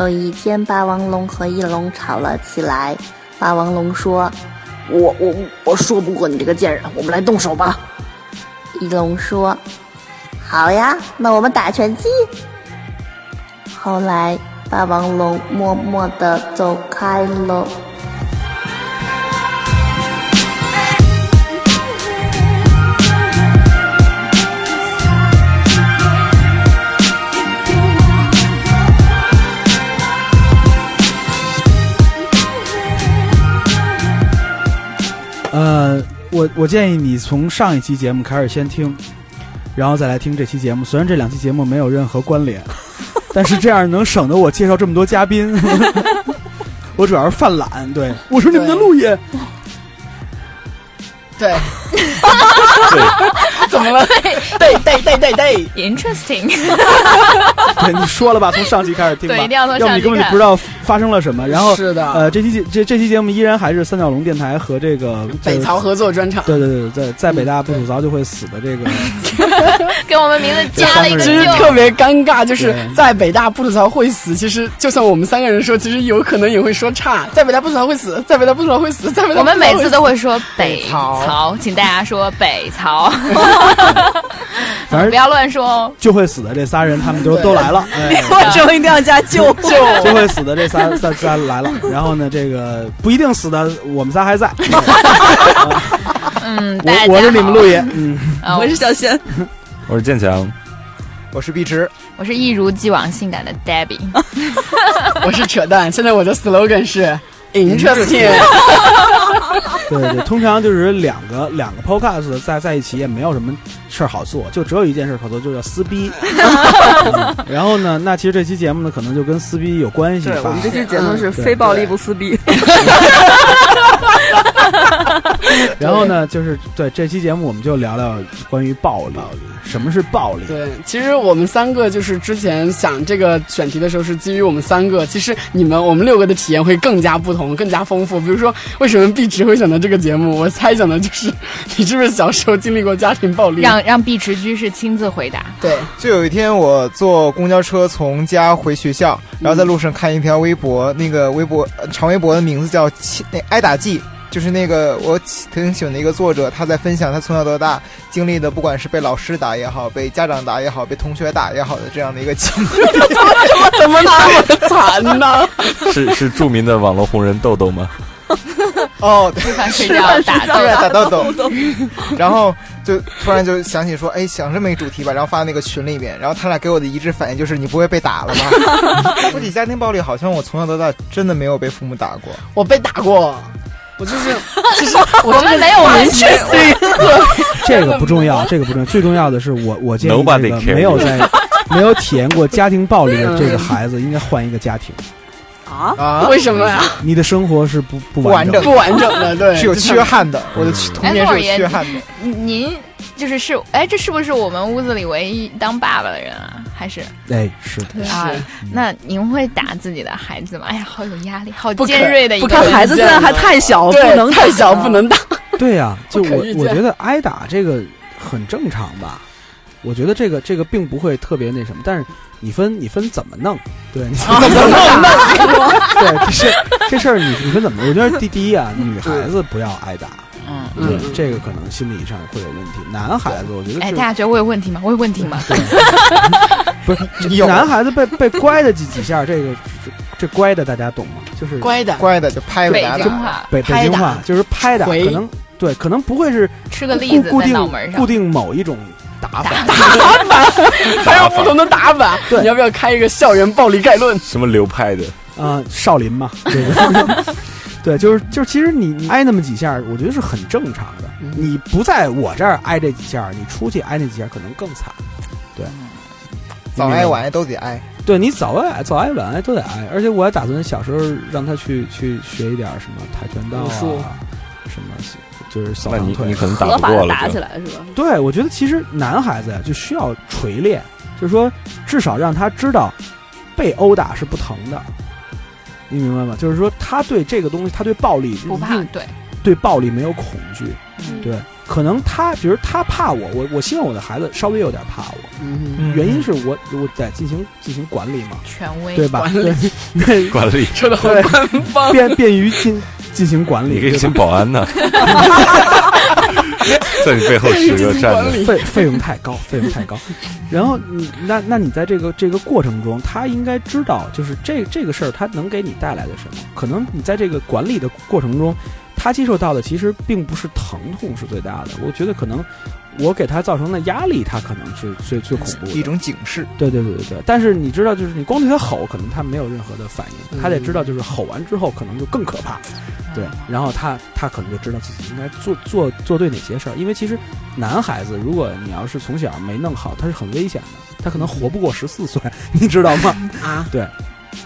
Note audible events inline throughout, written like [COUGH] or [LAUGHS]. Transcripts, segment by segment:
有一天，霸王龙和翼龙吵了起来。霸王龙说：“我我我说不过你这个贱人，我们来动手吧。”翼龙说：“好呀，那我们打拳击。”后来，霸王龙默默地走开了。呃，我我建议你从上一期节目开始先听，然后再来听这期节目。虽然这两期节目没有任何关联，[LAUGHS] 但是这样能省得我介绍这么多嘉宾。[LAUGHS] 我主要是犯懒，对，我是你们的路野。对，[LAUGHS] 怎么了？对对对对对，interesting。对，你说了吧，从上期开始听吧，对，一定要从上期。要不你根本就不知道发生了什么。然后是的，呃，这期节这这期节目依然还是三角龙电台和这个北曹合作专场。对对对，在在北大不吐槽就会死的这个，[LAUGHS] 给我们名字加了一个，[LAUGHS] 其实特别尴尬，就是在北大不吐槽会死。其实就算我们三个人说，其实有可能也会说差。在北大不吐槽会死，在北大不吐槽会死，在北大我们每次都会说北曹。曹，请大家说北曹，[LAUGHS] [LAUGHS] 反正不要乱说哦。就会死的这仨人，他们都都来了。为什么一定要加就就就会死的这仨仨仨来了？[LAUGHS] 然后呢，这个不一定死的，我们仨还在。[LAUGHS] 嗯，我我是你们陆爷，嗯，我是小贤，我是建强，我是碧池，我是一如既往性感的 Debbie，我是扯淡。现在我的 slogan 是。Interesting，[LAUGHS] 对对，通常就是两个两个 podcast 在在一起也没有什么事儿好做，就只有一件事好做，就叫撕逼。[LAUGHS] 然后呢，那其实这期节目呢，可能就跟撕逼有关系。对，我们这期节目是非暴力不撕逼。[LAUGHS] 然后呢，就是对这期节目，我们就聊聊关于暴力。什么是暴力？对，其实我们三个就是之前想这个选题的时候，是基于我们三个。其实你们我们六个的体验会更加不同，更加丰富。比如说，为什么碧池会选择这个节目？我猜想的就是，你是不是小时候经历过家庭暴力？让 [LAUGHS] 让碧池居士亲自回答。对，就有一天我坐公交车从家回学校，然后在路上看一条微博，那个微博长微博的名字叫“那挨打记”。就是那个我挺喜欢的一个作者，他在分享他从小到大经历的，不管是被老师打也好，被家长打也好，被同学打也好的这样的一个经历。怎么那么惨呢？[LAUGHS] 是是著名的网络红人豆豆吗？哦，吃饭睡觉打打豆豆。然后就突然就想起说，哎，想这么一主题吧，然后发那个群里面，然后他俩给我的一致反应就是，你不会被打了吧？[LAUGHS] 说起家庭暴力，好像我从小到大真的没有被父母打过。我被打过。我就是，[LAUGHS] 其实我们没有明确 [LAUGHS] 这个不重要，[LAUGHS] 这个不重要，最重要的是我我建议这个没有在没有体验过家庭暴力的这个孩子应该换一个家庭啊啊？为什么呀？你的生活是不不完整不完整的，对，[LAUGHS] 是有 [LAUGHS] 缺憾的。我的童年是有缺憾的。您就是是哎，这是不是我们屋子里唯一当爸爸的人啊？还是哎，是的啊。那您会打自己的孩子吗？哎呀，好有压力，好尖锐的一个。孩子现在还太小，不能太小，不能打。对呀，就我我觉得挨打这个很正常吧。我觉得这个这个并不会特别那什么，但是你分你分怎么弄？对，你 [LAUGHS] 怎么弄？对，这事这事儿你你分怎么？我觉得第第一啊，[LAUGHS] 女孩子不要挨打。嗯，对，这个可能心理上会有问题。男孩子，我觉得，哎，大家觉得我有问题吗？我有问题吗？[LAUGHS] 不是，男孩子被被乖的几几下，这个这乖的大家懂吗？就是乖的，乖的就拍北京话，北北京话就是拍打，可能对，可能不会是吃个栗子固定固定某一种打法，打法 [LAUGHS] 还有不同的打法。对，你要不要开一个校园暴力概论？什么流派的？啊，少林嘛。对，[LAUGHS] 就是就是，其实你你挨那么几下，我觉得是很正常的。你不在我这儿挨这几下，你出去挨那几下可能更惨。对，早挨晚挨都得挨。对你早挨早挨晚挨都得挨，而且我还打算小时候让他去去学一点什么跆拳道啊，什么就是扫堂腿，你可能打不过了。打起来是吧？对，我觉得其实男孩子呀就需要锤炼，就是说至少让他知道被殴打是不疼的。你明白吗？就是说，他对这个东西，他对暴力不怕，对，对暴力没有恐惧，对，可能他，比如他怕我，我我希望我的孩子稍微有点怕我，嗯，原因是我我在进行进行管理嘛，权威对吧？管理对 [LAUGHS] 对管理，说的好对官方。便便于进进行管理，你可以请保安呢，[LAUGHS] 在你背后十个站着。[LAUGHS] 费费用太高，费用太高。然后你那那你在这个这个过程中，他应该知道，就是这这个事儿，他能给你带来的什么？可能你在这个管理的过程中，他接受到的其实并不是疼痛是最大的。我觉得可能我给他造成的压力，他可能是最最恐怖的。一种警示。对对对对对，但是你知道，就是你光对他吼，可能他没有任何的反应，他得知道，就是吼完之后可能就更可怕，对，然后他他可能就知道自己应该做做做对哪些事儿，因为其实男孩子，如果你要是从小没弄好，他是很危险的，他可能活不过十四岁，你知道吗？[LAUGHS] 啊，对，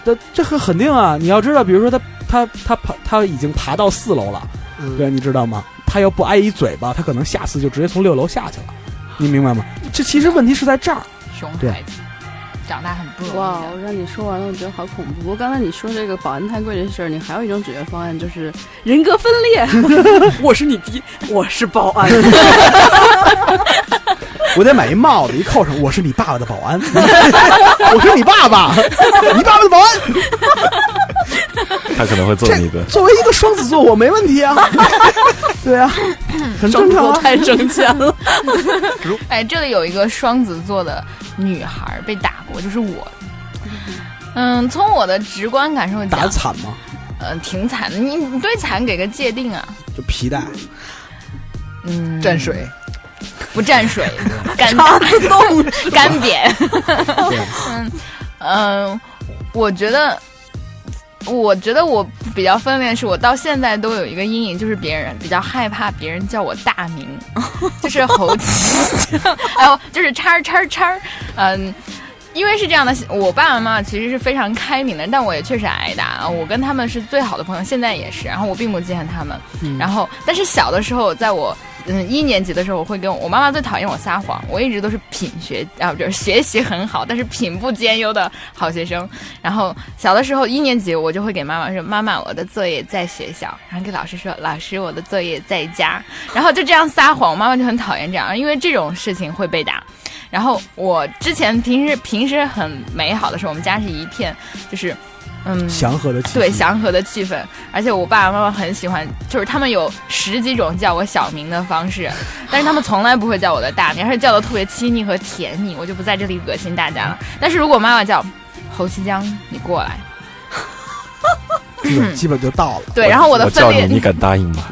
这这很肯定啊，你要知道，比如说他他他爬他已经爬到四楼了，嗯。对，你知道吗？他要不挨一嘴巴，他可能下次就直接从六楼下去了，你明白吗？这其实问题是在这儿。熊孩子，长大很不容易。哇，我让你说完了，我觉得好恐怖。不过刚才你说这个保安太贵这事儿，你还有一种解决方案，就是人格分裂。[LAUGHS] 我是你爹，我是保安。[LAUGHS] 我得买一帽子，一扣上，我是你爸爸的保安，[LAUGHS] 我是你爸爸，你爸爸的保安。[LAUGHS] 他可能会揍你的。作为一个双子座，我没问题啊，[LAUGHS] 对啊，很正常啊。太挣钱了。[LAUGHS] 哎，这里有一个双子座的女孩被打过，就是我。嗯，从我的直观感受讲打的，惨吗？嗯、挺惨的。你你对惨给个界定啊？就皮带，嗯，蘸水，不沾水，干冻干瘪。对，嗯嗯，我觉得，我觉得我比较分裂，是我到现在都有一个阴影，就是别人比较害怕别人叫我大名，[LAUGHS] 就是猴子，[LAUGHS] 还有就是叉叉叉，嗯。因为是这样的，我爸爸妈妈其实是非常开明的，但我也确实挨打啊。我跟他们是最好的朋友，现在也是。然后我并不记恨他们。然后，但是小的时候，在我嗯一年级的时候，我会跟我妈妈最讨厌我撒谎。我一直都是品学啊，就是学习很好，但是品不兼优的好学生。然后小的时候一年级，我就会给妈妈说：“妈妈，我的作业在学校。”然后给老师说：“老师，我的作业在家。”然后就这样撒谎，我妈妈就很讨厌这样，因为这种事情会被打。然后我之前平时平时很美好的时候，我们家是一片就是，嗯，祥和的气氛。对祥和的气氛，而且我爸爸妈妈很喜欢，就是他们有十几种叫我小名的方式，[LAUGHS] 但是他们从来不会叫我的大名，而且叫的特别亲昵和甜蜜，我就不在这里恶心大家了。但是如果妈妈叫侯西江，你过来，[LAUGHS] [LAUGHS] 基本基本就到了。对，然后我的我叫你，分裂你敢答应吗？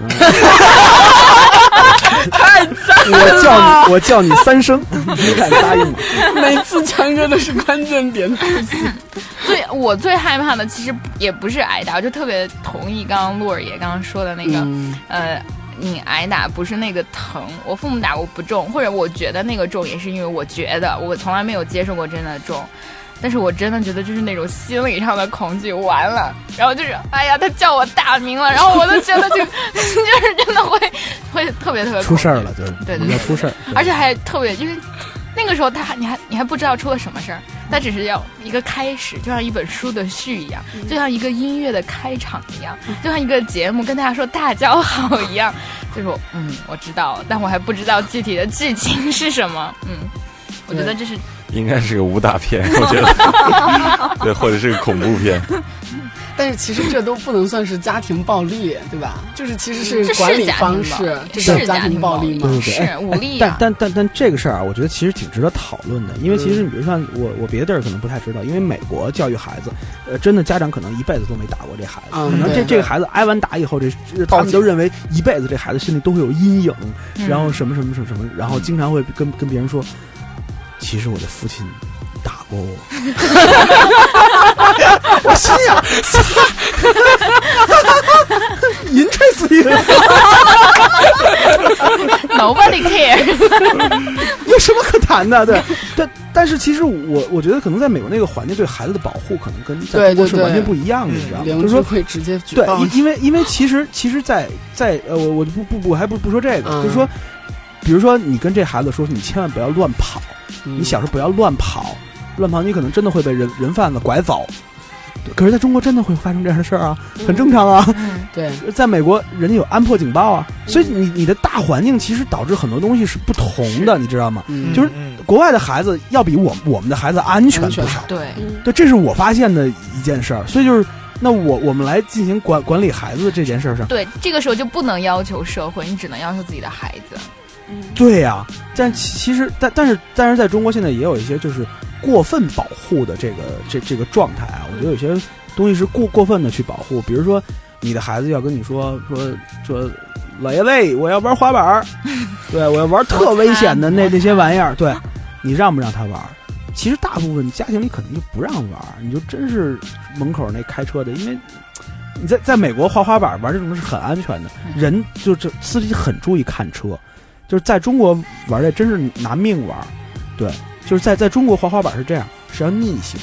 太赞我叫你，我叫你三声，你敢答应吗？每次强哥都是关键点。最我最害怕的其实也不是挨打，我就特别同意刚刚洛儿爷刚刚说的那个，嗯呃，你挨打不是那个疼，我父母打我不重，或者我觉得那个重也是因为我觉得我从来没有接受过真的重。但是我真的觉得就是那种心理上的恐惧，完了，然后就是，哎呀，他叫我大名了，然后我都觉得就 [LAUGHS] 就是真的会会特别特别出事儿了，就是对对对。要出事儿，而且还特别，因为那个时候他还你还你还不知道出了什么事儿，他只是要一个开始，就像一本书的序一样，就像一个音乐的开场一样，就像一个节目跟大家说大家好一样，[LAUGHS] 就是我嗯我知道，但我还不知道具体的剧情是什么，嗯，我觉得这是应该是个武打片，我觉得，[LAUGHS] 对，或者是个恐怖片。但是其实这都不能算是家庭暴力，对吧？就是其实是是管理方式，这是叫家庭暴力吗？对对对是武力但啊，但但但这个事儿啊，我觉得其实挺值得讨论的，因为其实你比如像我我别的地儿可能不太知道，因为美国教育孩子，呃，真的家长可能一辈子都没打过这孩子，嗯。可能这这个孩子挨完打以后，这这他们都认为一辈子这孩子心里都会有阴影，嗯。然后什么什么什么什么，然后经常会跟跟别人说，其实我的父亲打过我，[LAUGHS] 我心想，[LAUGHS] 银吹死你了，[LAUGHS] nobody care，有什么可谈的？对，但但是其实我我觉得可能在美国那个环境对孩子的保护可能跟在中国是完全不一样的，你知道吗？就是说。会直接举对报，因因为因为其实其实在，在呃，我我不不不，我还不不说这个，嗯就是说，比如说你跟这孩子说，你千万不要乱跑，嗯你小时候不要乱跑，乱跑你可能真的会被人人贩子拐走。对可是在中国真的会发生这样的事儿啊，很正常啊。嗯，[LAUGHS] 对，在美国，人家有安破警报啊，所以你你的大环境其实导致很多东西是不同的，你知道吗？嗯就是嗯国国外的孩子要比我我们的孩子安全不少。对，对，这是我发现的一件事儿。所以就是，那我我们来进行管管理孩子的这件事儿上，对，这个时候就不能要求社会，你只能要求自己的孩子。对呀、但其其实，但但是但是在中国现在也有一些就是过分保护的这个这这个状态啊，我觉得有些东西是过过分的去保护，比如说你的孩子要跟你说说说，老爷喂，我要玩滑板儿，[LAUGHS] 对我要玩特危险的那那些玩意儿，对你让不让他玩儿？其实大部分家庭里可能就不让玩，你就真是门口那开车的，因为你在在美国滑滑板玩这种是很安全的，人就这司机很注意看车。就是在中国玩这真是拿命玩，对，就是在在中国滑滑板是这样，是要逆行，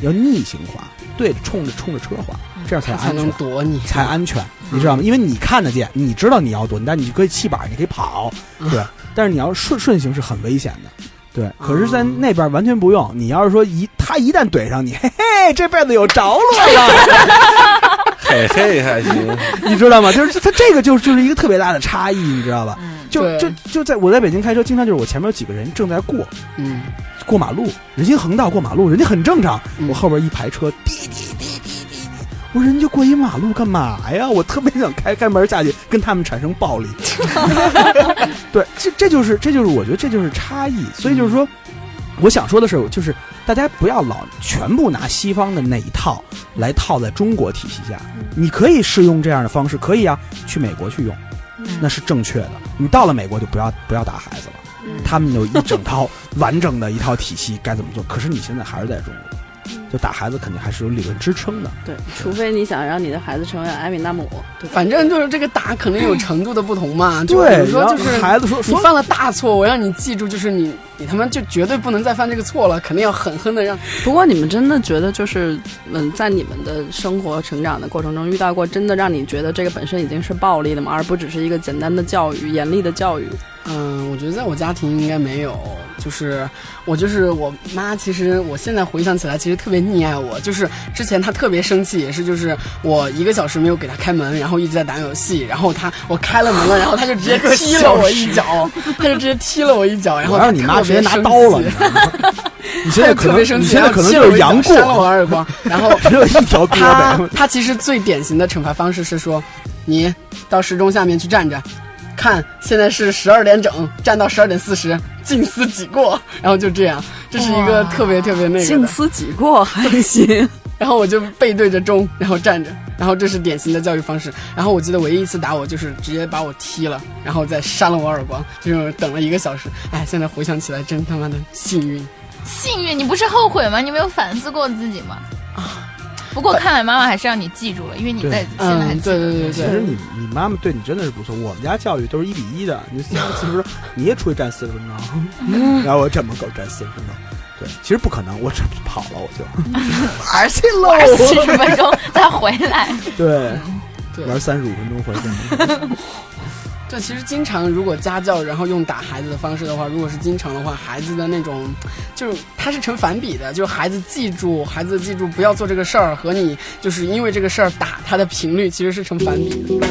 要逆行滑，对着冲着冲着车滑，这样才他才能安全，躲你。才安全，你知道吗？因为你看得见，你知道你要躲，但你可以弃板，你可以跑，对，[LAUGHS] 但是你要顺顺行是很危险的。对，可是，在那边完全不用。你要是说一他一旦怼上你，嘿嘿，这辈子有着落了，[LAUGHS] 嘿嘿还行，[LAUGHS] 你知道吗？就是他这个就就是一个特别大的差异，你知道吧？就就就在我在北京开车，经常就是我前面有几个人正在过嗯，过马路，人行横道过马路，人家很正常，嗯我后边一排车滴滴滴滴滴滴，我说人家过一马路干嘛呀？我特别想开开门下去跟他们产生暴力。[LAUGHS] 对，这这就是这就是我觉得这就是差异，所以就是说，我想说的是，就是大家不要老全部拿西方的那一套来套在中国体系下，你可以试用这样的方式，可以啊，去美国去用，那是正确的。你到了美国就不要不要打孩子了，他们有一整套完整的一套体系该怎么做。可是你现在还是在中国，就打孩子肯定还是有理论支撑的。对，除非你想让你的孩子成为艾米纳姆，对？反正就是这个打肯定有程度的不同嘛。[LAUGHS] 就对比如说就是孩子说说你犯了大错，我让你记住，就是你你他妈就绝对不能再犯这个错了，肯定要狠狠的让。不过你们真的觉得就是，嗯，在你们的生活成长的过程中遇到过真的让你觉得这个本身已经是暴力的吗？而不只是一个简单的教育、严厉的教育？嗯，我觉得在我家庭应该没有，就是我就是我妈，其实我现在回想起来，其实特别溺爱我。就是之前他特别生气，也是就是我一个小时没有给他开门，然后一直在打游戏，然后他我开了门了，然后他就直接踢了我一脚，他就直接踢了我一脚，然后我让你妈直接拿刀了，[LAUGHS] 你现在可能特别生气，你现在可能就是杨过，扇了我耳光，[LAUGHS] 然后只有一条胳他膊。他其实最典型的惩罚方式是说，你到时钟下面去站着，看现在是十二点整，站到十二点四十，静思己过，[LAUGHS] 然后就这样，这是一个特别特别那个的。静思己过还行。[LAUGHS] 然后我就背对着钟，然后站着，然后这是典型的教育方式。然后我记得唯一一次打我就是直接把我踢了，然后再扇了我耳光，就是等了一个小时。哎，现在回想起来真他妈的幸运。幸运，你不是后悔吗？你没有反思过自己吗？啊，不过看来妈妈还是让你记住了，因为你在现在还嗯，记得。对对对对其实你你妈妈对你真的是不错，我们家教育都是一比一的，你三四十分钟你也出去站四十分钟，[LAUGHS] 然后我这么够站四十分钟，对，其实不可能，我这跑了我就 [LAUGHS] 玩去玩喽，四十分钟再回来，对，对玩三十五分钟回去。[LAUGHS] 对，其实经常如果家教，然后用打孩子的方式的话，如果是经常的话，孩子的那种，就是它是成反比的，就是孩子记住，孩子记住不要做这个事儿，和你就是因为这个事儿打他的频率其实是成反比的。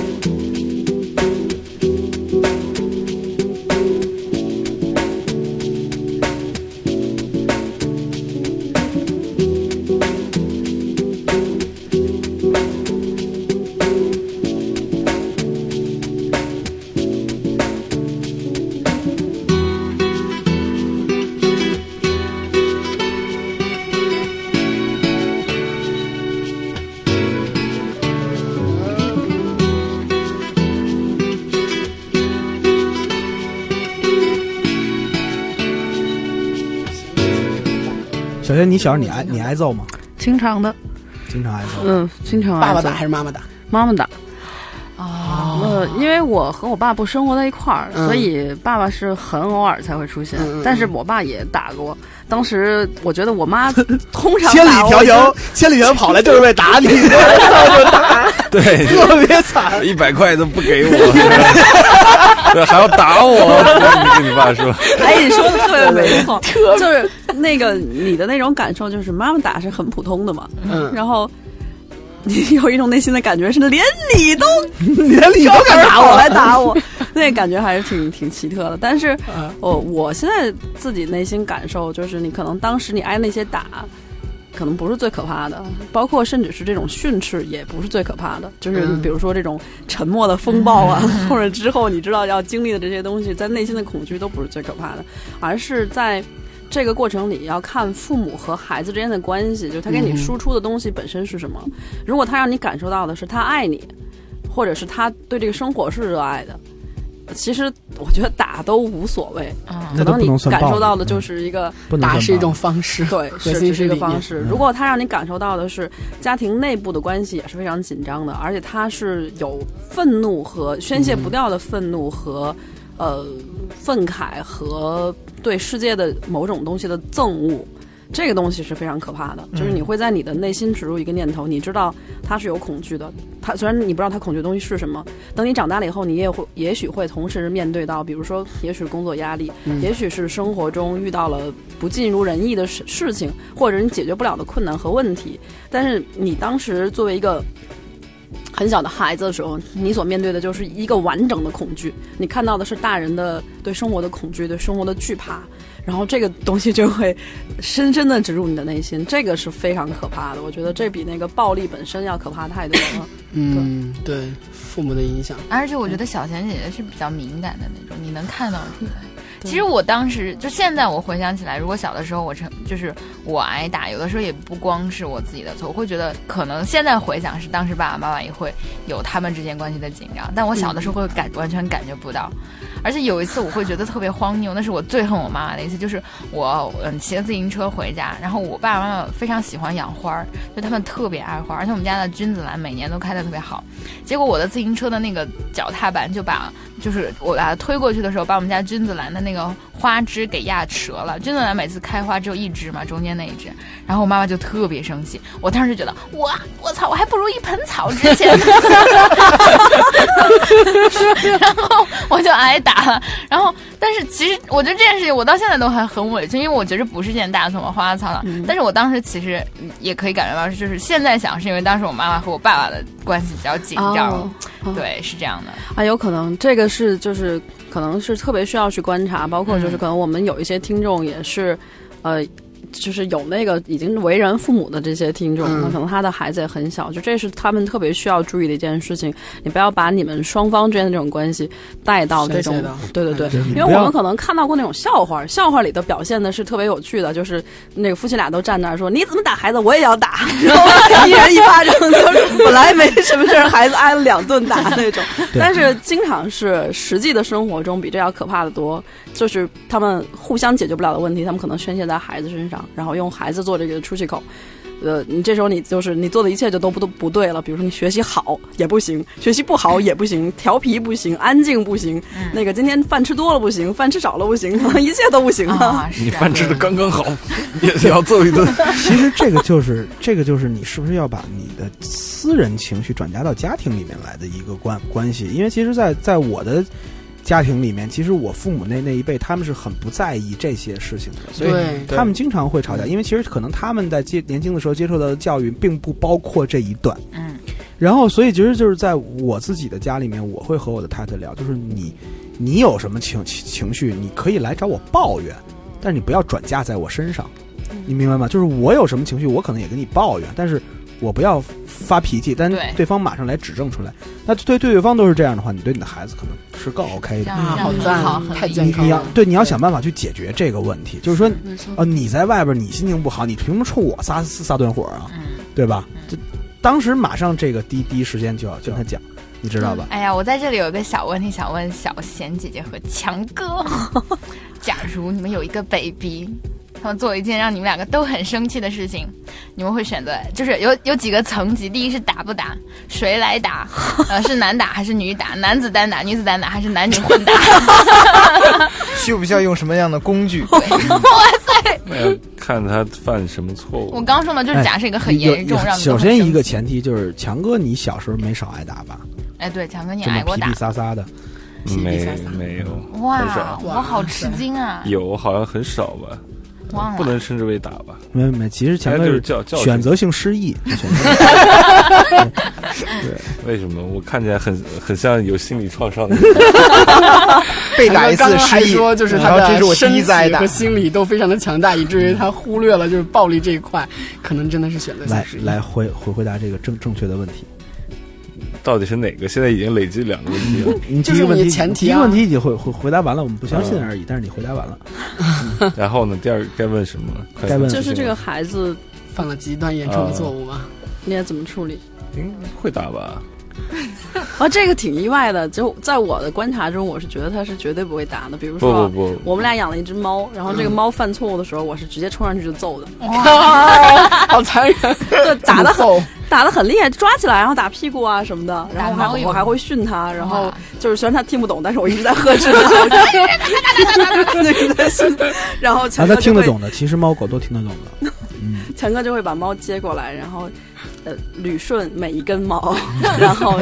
你小时候你挨你挨揍吗？经常的，经常挨揍。嗯，经常爸爸打还是妈妈打？妈妈打。啊，呃，因为我和我爸不生活在一块儿，嗯所以爸爸是很偶尔才会出现。但是我爸也打过。当时我觉得我妈 [LAUGHS] 通常千里迢迢，千里迢跑来就是为打你，[LAUGHS] 对，[LAUGHS] 特别惨。一百块都不给我，对，还要打我，你跟你爸说，哎，你说的特别没错，就是那个你的那种感受，就是妈妈打是很普通的嘛，嗯，然后你 [LAUGHS] 有一种内心的感觉是连你都 [LAUGHS] 连你都敢打我？来打我，[LAUGHS] 那感觉还是挺挺奇特的。但是啊。我我现在自己内心感受就是，你可能当时你挨那些打。可能不是最可怕的，包括甚至是这种训斥也不是最可怕的，就是嗯。比如说这种沉默的风暴啊，或者之后你知道要经历的这些东西，在内心的恐惧都不是最可怕的，而是在这个过程里要看父母和孩子之间的关系，就是他给你嗯输出的东西本身是什么。如果他让你感受到的是他爱你，或者是他对这个生活是热爱的，其实我觉得打都无所谓，可能你感受到的就是一个。打是一种方式，[LAUGHS] 对，核是这是一个方式。嗯如果他让你感受到的是家庭内部的关系也是非常紧张的，而且他是有愤怒和宣泄不掉的愤怒和、呃愤慨和对世界的某种东西的憎恶。这个东西是非常可怕的，就是你会在你的内心植入一个念头，你知道他是有恐惧的，他虽然你不知道他恐惧的东西是什么，等你长大了以后，你也会也许会同时面对到，比如说，也许是工作压力，也许是生活中遇到了不尽如人意的事事情，或者你解决不了的困难和问题。但是你当时作为一个很小的孩子的时候，你所面对的就是一个完整的恐惧，你看到的是大人的对生活的恐惧，对生活的惧怕，然后这个东西就会深深的植入你的内心，这个是非常可怕的。我觉得这比那个暴力本身要可怕太多了。嗯，对，父母的影响，而且我觉得小贤姐姐是比较敏感的那种，你能看到出来。其实我当时就现在我回想起来，如果小的时候我成就是我挨打，有的时候也不光是我自己的错，我会觉得可能现在回想是当时爸爸妈妈也会有他们之间关系的紧张，但我小的时候会感完全感觉不到。而且有一次我会觉得特别荒谬，那是我最恨我妈妈的一次，就是我嗯骑着自行车回家，然后我爸爸妈妈非常喜欢养花儿，就他们特别爱花，而且我们家的君子兰每年都开得特别好。结果我的自行车的那个脚踏板就把，就是我把它推过去的时候，把我们家君子兰的那个花枝给压折了。君子兰每次开花只有一枝嘛，中间那一枝，然后我妈妈就特别生气。我当时就觉得，我我操，我还不如一盆草值钱。[LAUGHS] 然后我就挨打了。然后，但是其实我觉得这件事情我到现在都还很委屈，因为我觉得不是件大错，嘛花花草了。但是我当时其实也可以感觉到，就是现在想是因为当时我妈妈和我爸爸的关系比较紧张。对，是这样的。啊，有可能这个是就是可能是特别需要去观察，包括就是嗯可能我们有一些听众也是，呃。就是有那个已经为人父母的这些听众，嗯。那可能他的孩子也很小，就这是他们特别需要注意的一件事情。你不要把你们双方之间的这种关系带到这种对对，对。因为我们可能看到过那种笑话，笑话里的表现的是特别有趣的，就是那个夫妻俩都站那儿说你怎么打孩子，我也要打，[LAUGHS] 然后一人一巴掌，就是本来没什么事儿，孩子挨了两顿打那种。但是经常是实际的生活中比这要可怕的多，就是他们互相解决不了的问题，他们可能宣泄在孩子身上，然后用孩子做这个出气口。呃，你这时候你就是你做的一切就都不都不对了，比如说你学习好也不行，学习不好也不行，调皮不行，安静不行，嗯那个今天饭吃多了不行，饭吃少了不行，可 [LAUGHS] 能一切都不行了。啊，[LAUGHS] 你饭吃的刚刚好，[LAUGHS] 也也要揍一顿。其实这个就是这个就是你是不是要把你的私人情绪转嫁到家庭里面来的一个关关系？因为其实在，在我的家庭里面，其实我父母那那一辈他们是很不在意这些事情的，所以他们经常会吵架。因为其实可能他们在接年轻的时候接受到的教育并不包括这一段，嗯然后所以其实就是在我自己的家里面，我会和我的太太聊，就是你你有什么情情情绪，你可以来找我抱怨，但是你不要转嫁在我身上，你明白吗？就是我有什么情绪，我可能也跟你抱怨，但是我不要发脾气，但对对方马上来指正出来。那对对对方都是这样的话，你对你的孩子可能是更 OK 的。好赞好，太健康了你要对你要想办法去解决这个问题，就是说，没错啊，你在外边你心情不好，你凭什么冲我撒撒顿火啊？嗯。对吧？这当时马上这个第第一时间就要跟他讲，你知道吧？哎呀，我在这里有一个小问题想问小贤姐姐和强哥：[LAUGHS] 假如你们有一个 baby，他们做一件让你们两个都很生气的事情，你们会选择就是有有几个层级？第一是打不打，谁来打？呃，是男打还是女打？男子单打、女子单打还是男女混打？[LAUGHS] 需不需要用什么样的工具？[LAUGHS] 哇塞！[LAUGHS] 看他犯什么错误。我刚说嘛，就是假设一个很严重，首先一个，前提就是强哥，你小时候没少挨打吧？哎，对，强哥你挨过打撒撒的，没没有，哇，我好吃惊啊！有好像很少吧，忘了，不能称之为打吧。没没没，其实前面就是哥是教教训选择性失忆，[LAUGHS] 选择为什么？我看起来很很像有心理创伤的。[LAUGHS] 被打一次失忆，说就是他然后这是我的身体和。心理都非常的强大，以至于他忽略了就是暴力这一块，可能真的是选择性来失忆。来回回回答这个正正确的问题。到底是哪个？现在已经累积两个问题了。你就是你第一个问题，前提啊第一个问题已经回回回答完了，我们不相信而已。但是你回答完了，然后呢？第二该问什么？该问就是这个孩子犯了极端严重的错误吗？应该怎么处理？应该会打吧？[LAUGHS] 啊，这个挺意外的。就在我的观察中，我是觉得他是绝对不会打的。比如说，不不，我们俩养了一只猫，然后这个猫犯错误的时候，我是直接冲上去就揍的，哇好残忍，[LAUGHS] 对，打的很，打的很厉害，抓起来然后打屁股啊什么的，然后还我还会训它，然后就是虽然它听不懂，但是我一直在呵斥它，一直 [LAUGHS] 在训，然后啊，强哥就会他听得懂的，其实猫狗都听得懂的。嗯，强哥就会把猫接过来，然后呃捋顺每一根毛，[LAUGHS] 然后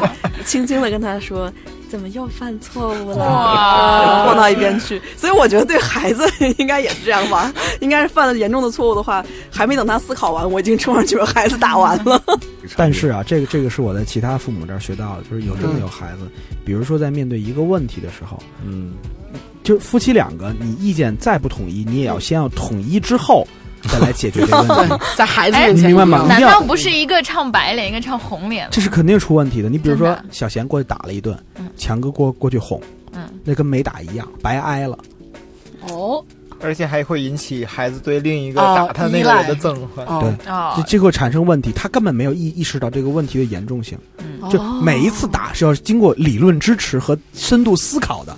轻轻的跟他说。怎么又犯错误了？哇然后放到一边去。所以我觉得对孩子 [LAUGHS] 应该也是这样吧，应该是犯了严重的错误的话，还没等他思考完，我已经冲上去把孩子打完了。[LAUGHS] 但是啊，这个这个是我在其他父母这儿学到的，就是有真的有孩子，比如说在面对一个问题的时候，嗯，就是夫妻两个，你意见再不统一，你也要先要统一之后再来解决这个问题，[LAUGHS] 在孩子哎面前你明白吗难道不是一个唱白脸，一个唱红脸吗？这是肯定出问题的。你比如说小贤过去打了一顿嗯，强哥过过去哄，嗯，那跟没打一样，白挨了。哦，而且还会引起孩子对另一个啊打他那个人的憎恨。哦对哦这，这会产生问题，他根本没有意意识到这个问题的严重性。嗯就每一次打是要经过理论支持和深度思考的，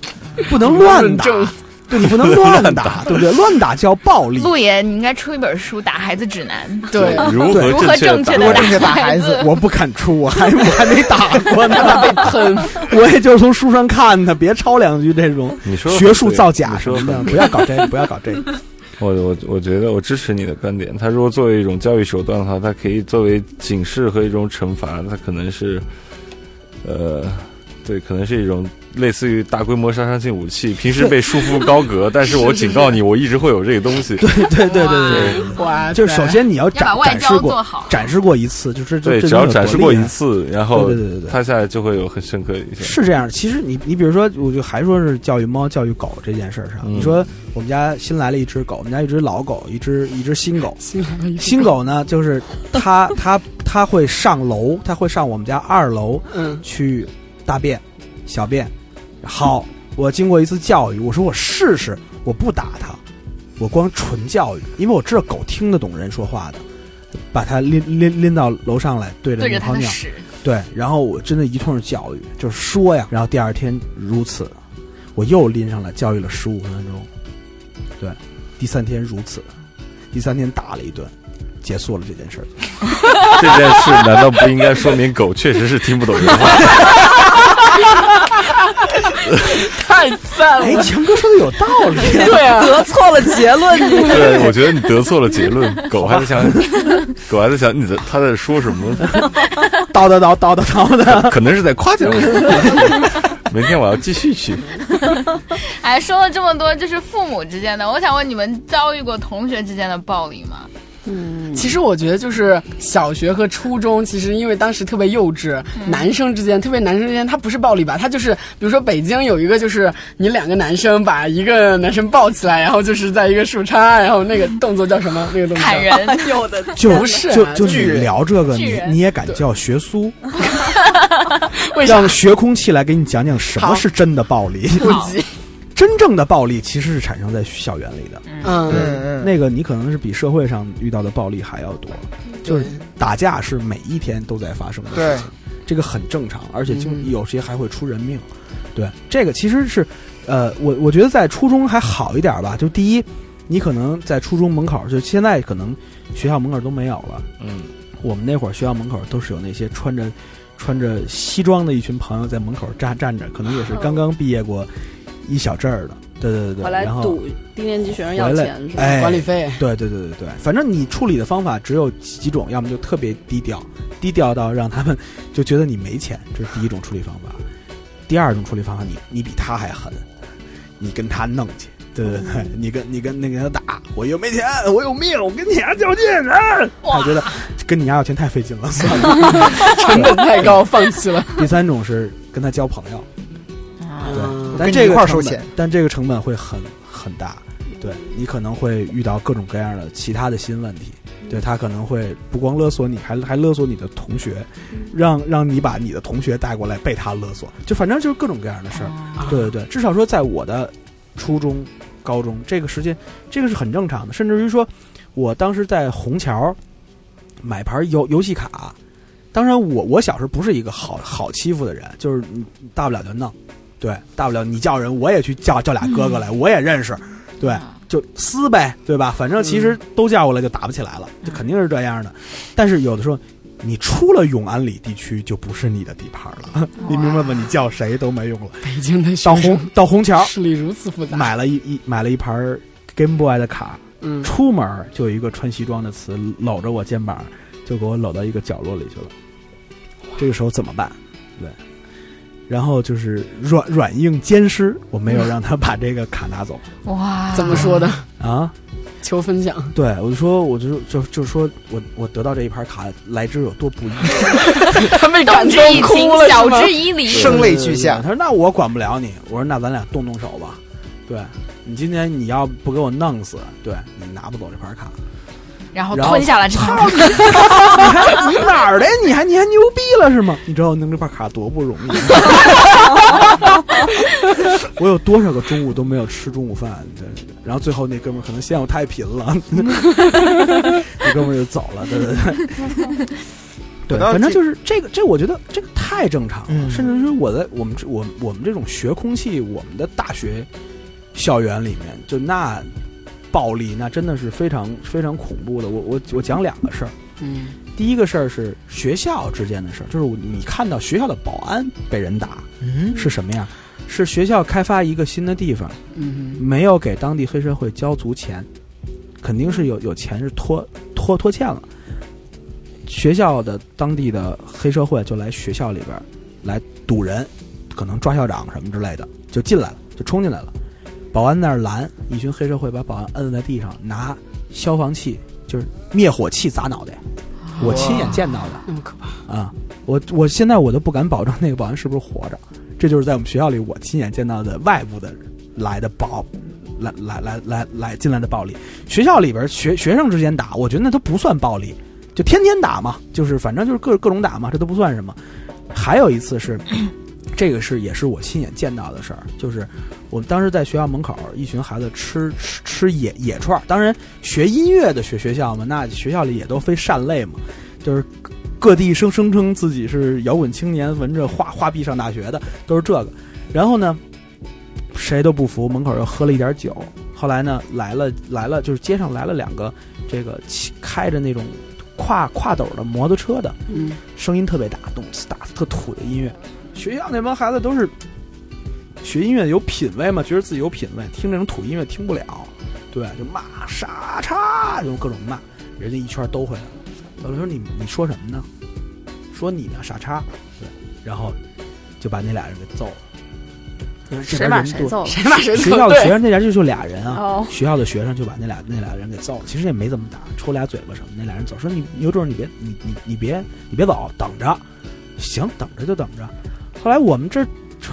不能乱打。对你不能乱打，[LAUGHS] 对不对？乱打叫暴力。陆爷，你应该出一本书《打孩子指南》。对，如对如何正确的如何正确打孩孩子我不敢出，我 [LAUGHS] 还我还没打过呢。被喷，我也就是从书上看的，别抄两句这种你说学术造假不要搞这个，不要搞这个。[LAUGHS] 我我我觉得我支持你的观点。他如果作为一种教育手段的话，它可以作为警示和一种惩罚，它可能是，呃，对，可能是一种类似于大规模杀伤性武器，平时被束缚高阁，[LAUGHS] 但是我警告你，我一直会有这个东西。对对对对对，哇，就是首先你要要展展示过。展示过一次，就是这对，只要展示过一次，然后对对对对对他下来就会有很深刻的印象。是这样，其实你你比如说，我就还说是教育猫、教育狗这件事儿上，嗯你说我们家新来了一只狗，我们家一只老狗，一只一只新狗。新狗呢，就是它它它会上楼，它会上我们家二楼嗯，去大便、小便。好，我经过一次教育，我说我试试，我不打它，我光纯教育，因为我知道狗听得懂人说话的，把它拎拎拎到楼上来，对着对那泡尿。着他的屎，对，然后我真的一通教育，就是说呀，然后第二天如此，我又拎上来教育了十五分钟，对，第三天如此，第三天打了一顿，结束了这件事儿。[LAUGHS] 这件事难道不应该说明狗确实是听不懂人话？[LAUGHS] [LAUGHS] 太赞了哎，了，强哥说的有道理，对啊，得错了结论，你对，我觉得你得错了结论。狗还在想，[LAUGHS] 狗还在想你在他在说什么，叨叨叨叨叨叨的。可能是在夸奖我。明天我要继续去。[LAUGHS] 哎，说了这么多，就是父母之间的，我想问你们遭遇过同学之间的暴力吗？其实我觉得就是小学和初中，其实因为当时特别幼稚，男生之间，特别男生之间，他不是暴力吧？他就是，比如说北京有一个，就是你两个男生把一个男生抱起来，然后就是在一个树杈，然后那个动作叫什么？[LAUGHS] 那个动作叫砍人，有的就不是啊就就你聊这个，你你也敢叫学苏？[LAUGHS] 为让学空气来给你讲讲什么是真的暴力。不急？真正的暴力其实是产生在校园里的，嗯，嗯嗯，那个你可能是比社会上遇到的暴力还要多。就是打架是每一天都在发生的事情，这个很正常，而且经嗯有些还会出人命。对，这个其实是，呃，我我觉得在初中还好一点吧。就第一，你可能在初中门口，就现在可能学校门口都没有了。嗯，我们那会儿学校门口都是有那些穿着穿着西装的一群朋友在门口站站着，可能也是刚刚毕业过一小阵儿的。对对对对，回来然后赌低年级学生要钱是吧？哎，管理费，对对对对对，反正你处理的方法只有几种，要么就特别低调，低调到让他们就觉得你没钱，这是第一种处理方法。第二种处理方法，你你比他还狠，你跟他弄去，对对对，你跟你跟那个他打，我又没钱，我有命，我跟你还较劲啊！他觉得跟你家要钱太费劲了，算了。[LAUGHS] 成本太高，放弃了。[LAUGHS] 第三种是跟他交朋友，对，但这个成本一块儿收钱，但这个成本会很很大，对你可能会遇到各种各样的其他的新问题。对他可能会不光勒索你，还还勒索你的同学，让让你把你的同学带过来被他勒索，就反正就是各种各样的事儿。对对对，至少说在我的初中、高中这个时间，这个是很正常的。甚至于说，我当时在虹桥买盘游游戏卡，当然我我小时候不是一个好好欺负的人，就是大不了就弄，对，大不了你叫人我也去叫叫俩哥哥来，我也认识，对。就撕呗，对吧？反正其实都叫过来就打不起来了，就肯定是这样的。但是有的时候，你出了永安里地区就不是你的地盘了，你明白吗？你叫谁都没用了。北京的到红到虹桥势力如此复杂，买了一一买了一盘 Game Boy 的卡，嗯，出门就有一个穿西装的词搂着我肩膀，就给我搂到一个角落里去了。这个时候怎么办？对。然后就是软软硬兼施，我没有让他把这个卡拿走。哇，怎么说的啊？求分享。对，我就说，我就就就说我我得到这一盘卡来之有多不易，[LAUGHS] 他被感动动哭了，晓之以理，声泪俱下。他说：“那我管不了你。”我说：“那咱俩动动手吧。”对你今天你要不给我弄死，对你拿不走这盘卡。然后吞下了这盘卡，你哪儿的？你还你还牛逼了是吗？你知道弄这盘卡多不容易？我有多少个中午都没有吃中午饭？然后最后那哥们儿可能嫌我太贫了，[LAUGHS] 那哥们儿就走了。对对对，对，反正就是这个，这我觉得这个太正常了。嗯、甚至是我在我们我我们这种学空气，我们的大学校园里面，就那。暴力那真的是非常非常恐怖的。我我我讲两个事儿。嗯，第一个事儿是学校之间的事儿，就是你看到学校的保安被人打，嗯，是什么呀？是学校开发一个新的地方，嗯，没有给当地黑社会交足钱，肯定是有有钱是拖拖拖欠了。学校的当地的黑社会就来学校里边来堵人，可能抓校长什么之类的，就进来了，就冲进来了。保安那儿拦，一群黑社会把保安摁在地上，拿消防器就是灭火器砸脑袋。我亲眼见到的，那么可怕啊！我我现在我都不敢保证那个保安是不是活着。这就是在我们学校里我亲眼见到的外部的来的暴，来来来来来进来的暴力。学校里边学学生之间打，我觉得那都不算暴力，就天天打嘛，就是反正就是各各种打嘛，这都不算什么。还有一次是。这个是也是我亲眼见到的事儿，就是我们当时在学校门口，一群孩子吃吃吃野野串儿。当然，学音乐的学学校嘛，那学校里也都非善类嘛，就是各地声声称自己是摇滚青年，闻着画画壁上大学的，都是这个。然后呢，谁都不服，门口又喝了一点酒。后来呢，来了来了，就是街上来了两个这个开着那种跨跨斗的摩托车的，嗯，声音特别大，动次打特土的音乐。学校那帮孩子都是学音乐有品位嘛，觉得自己有品位，听这种土音乐听不了，对，就骂傻叉，就各种骂，人家一圈兜回来了。有人说你你说什么呢？说你呢傻叉，对，然后就把那俩人给揍了。谁把谁揍了？谁把谁揍？学校的学生那家就就俩人啊，哦学校的学生就把那俩那俩人给揍了。其实也没怎么打，抽俩嘴巴什么。那俩人走，说你有种你别你你你别你别走，等着。行，等着就等着。后来我们这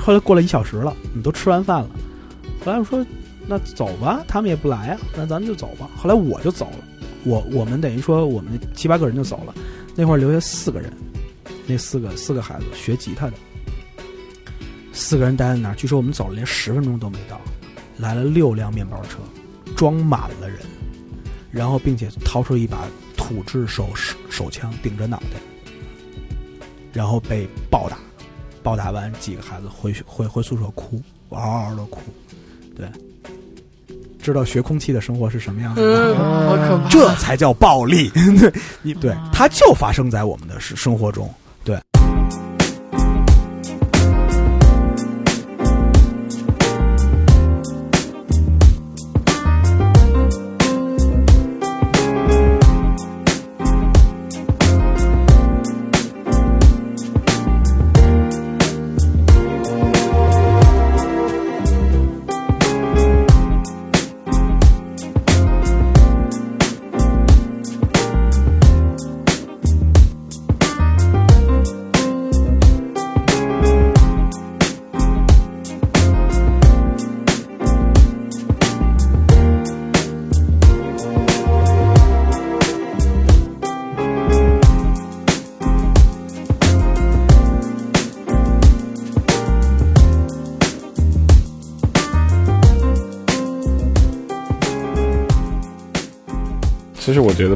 后来过了一小时了，你都吃完饭了。后来我说那走吧，他们也不来啊，那咱们就走吧。后来我就走了，我我们等于说我们七八个人就走了，那会儿留下四个人，那四个四个孩子学吉他的，四个人待在那儿。据说我们走了连十分钟都没到，来了六辆面包车，装满了人，然后并且掏出一把土制手手枪顶着脑袋。然后被暴打，暴打完几个孩子回回回宿舍哭，嗷嗷的哭，对，知道学空气的生活是什么样子嗯，吗？这才叫暴力，[LAUGHS] 对，你对，它就发生在我们的生生活中，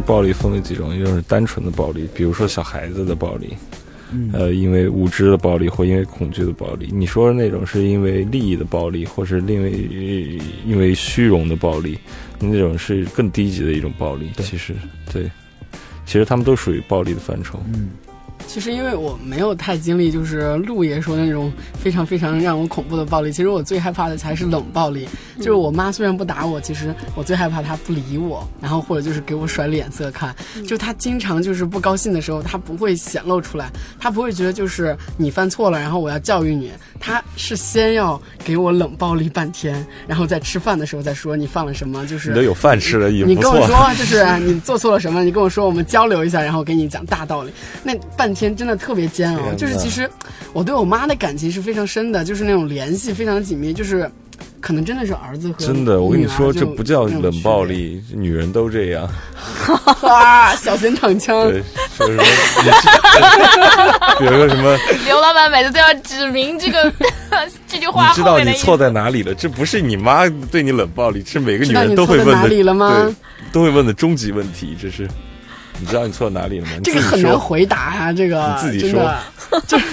暴力分为几种，一种是单纯的暴力，比如说小孩子的暴力，嗯呃，因为无知的暴力或因为恐惧的暴力。你说的那种是因为利益的暴力，或是因为因为虚荣的暴力，那种是更低级的一种暴力。其实，对，其实他们都属于暴力的范畴。嗯，其实因为我没有太经历，就是陆爷说的那种非常非常让我恐怖的暴力。其实我最害怕的才是冷暴力，就是我妈虽然不打我，其实我最害怕她不理我，然后或者就是给我甩脸色看。就她经常就是不高兴的时候，她不会显露出来，她不会觉得就是你犯错了，然后我要教育你，她是先要给我冷暴力半天，然后在吃饭的时候再说你犯了什么，就是你都有饭吃了，也你。跟我说，[LAUGHS] 就是你做错了什么，你跟我说，我们交流一下，然后给你讲大道理。那半天真的特别煎熬，就是其实我对我妈的感情是非常深的，就是那种联系非常紧密，就是可能真的是儿子和真的，我跟你说，这不叫冷暴力，女人都这样。[LAUGHS] 啊，小心躺枪。对，说什么？比如说什么？[LAUGHS] 刘老板每次都要指明这个 [LAUGHS] 这句话你知道。你错在哪里了？这不是你妈对你冷暴力，是每个女人都会问的哪里了吗对，都会问的终极问题。这是，你知道你错在哪里了吗？这个很难回答呀、这个你自己真的，就是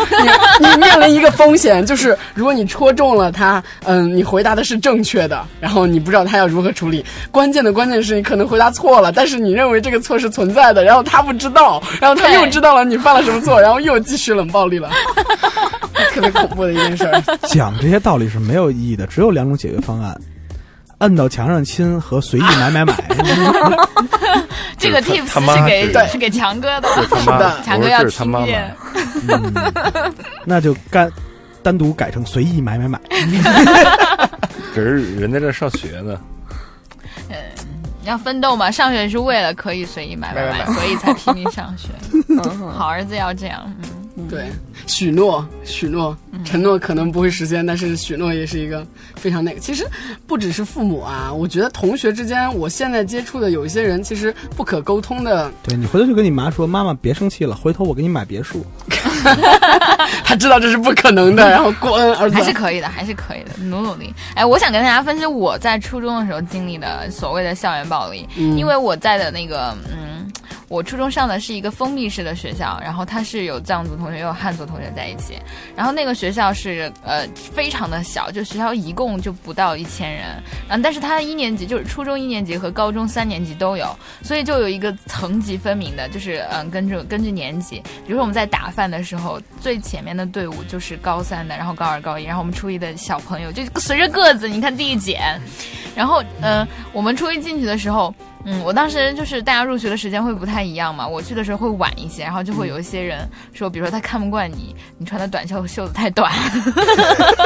你你面临一个风险，就是如果你戳中了他，嗯，你回答的是正确的，然后你不知道他要如何处理。关键的关键是你可能回答错了，但是你认为这个错是存在的，然后他不知道，然后他又知道了你犯了什么错，然后又继续冷暴力了，[LAUGHS] 特别恐怖的一件事儿。讲这些道理是没有意义的，只有两种解决方案：摁到墙上亲和随意买买买。[LAUGHS] 这个 tips 是给是给强哥的，他妈，的。强哥要听那就干单独改成随意买买买。只是人在这上学呢，要奋斗嘛，上学是为了可以随意买买买，所以才拼命上学。[LAUGHS] 好儿子要这样，嗯，对，许诺，许诺，承诺可能不会实现，但是许诺也是一个非常那个。其实不只是父母啊，我觉得同学之间，我现在接触的有一些人，其实不可沟通的，对你回头就跟你妈说：“妈妈别生气了，回头我给你买别墅。[LAUGHS] [LAUGHS] 他知道这是不可能的，然后过恩而还是可以的，还是可以的，努努力。哎，我想跟大家分析我在初中的时候经历的所谓的校园暴力，嗯因为我在的那个，嗯，我初中上的是一个封闭式的学校，然后它是有藏族同学，也有汉族同学在一起，然后那个学校是呃非常的小，就学校一共就不到一千人，嗯但是它一年级就是初中一年级和高中三年级都有，所以就有一个层级分明的，就是嗯根据根据年级，比如说我们在打饭的时候，最前面的队伍就是高三的，然后高二、高一，然后我们初一的小朋友就随着个子，你看递减，然后嗯、我们初一进去的时候。嗯，我当时就是大家入学的时间会不太一样嘛，我去的时候会晚一些，然后就会有一些人说，比如说他看不惯你，你穿的短袖袖子太短，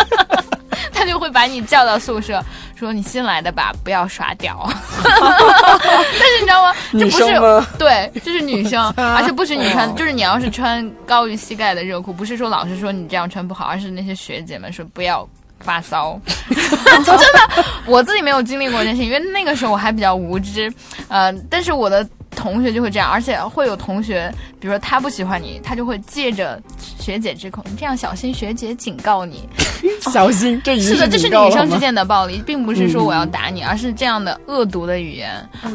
[LAUGHS] 他就会把你叫到宿舍，说你新来的吧，不要耍屌。[LAUGHS] 但是你知道吗？这女不是？对，这是女生，而且不许你穿，就是你要是穿高于膝盖的热裤，不是说老师说你这样穿不好，而是那些学姐们说不要。发骚，就 [LAUGHS] 真的我自己没有经历过这件事情，因为那个时候我还比较无知，呃，但是我的同学就会这样，而且会有同学，比如说他不喜欢你，他就会借着学姐之口，你这样小心学姐警告你，[LAUGHS] 小心，这已经是的，这是女生之间的暴力，并不是说我要打你，而是这样的恶毒的语言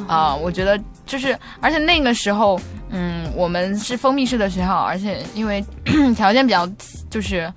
啊、我觉得就是，而且那个时候，嗯，我们是封闭式的学校，而且因为 [CLEARS THROAT] 条件比较就是。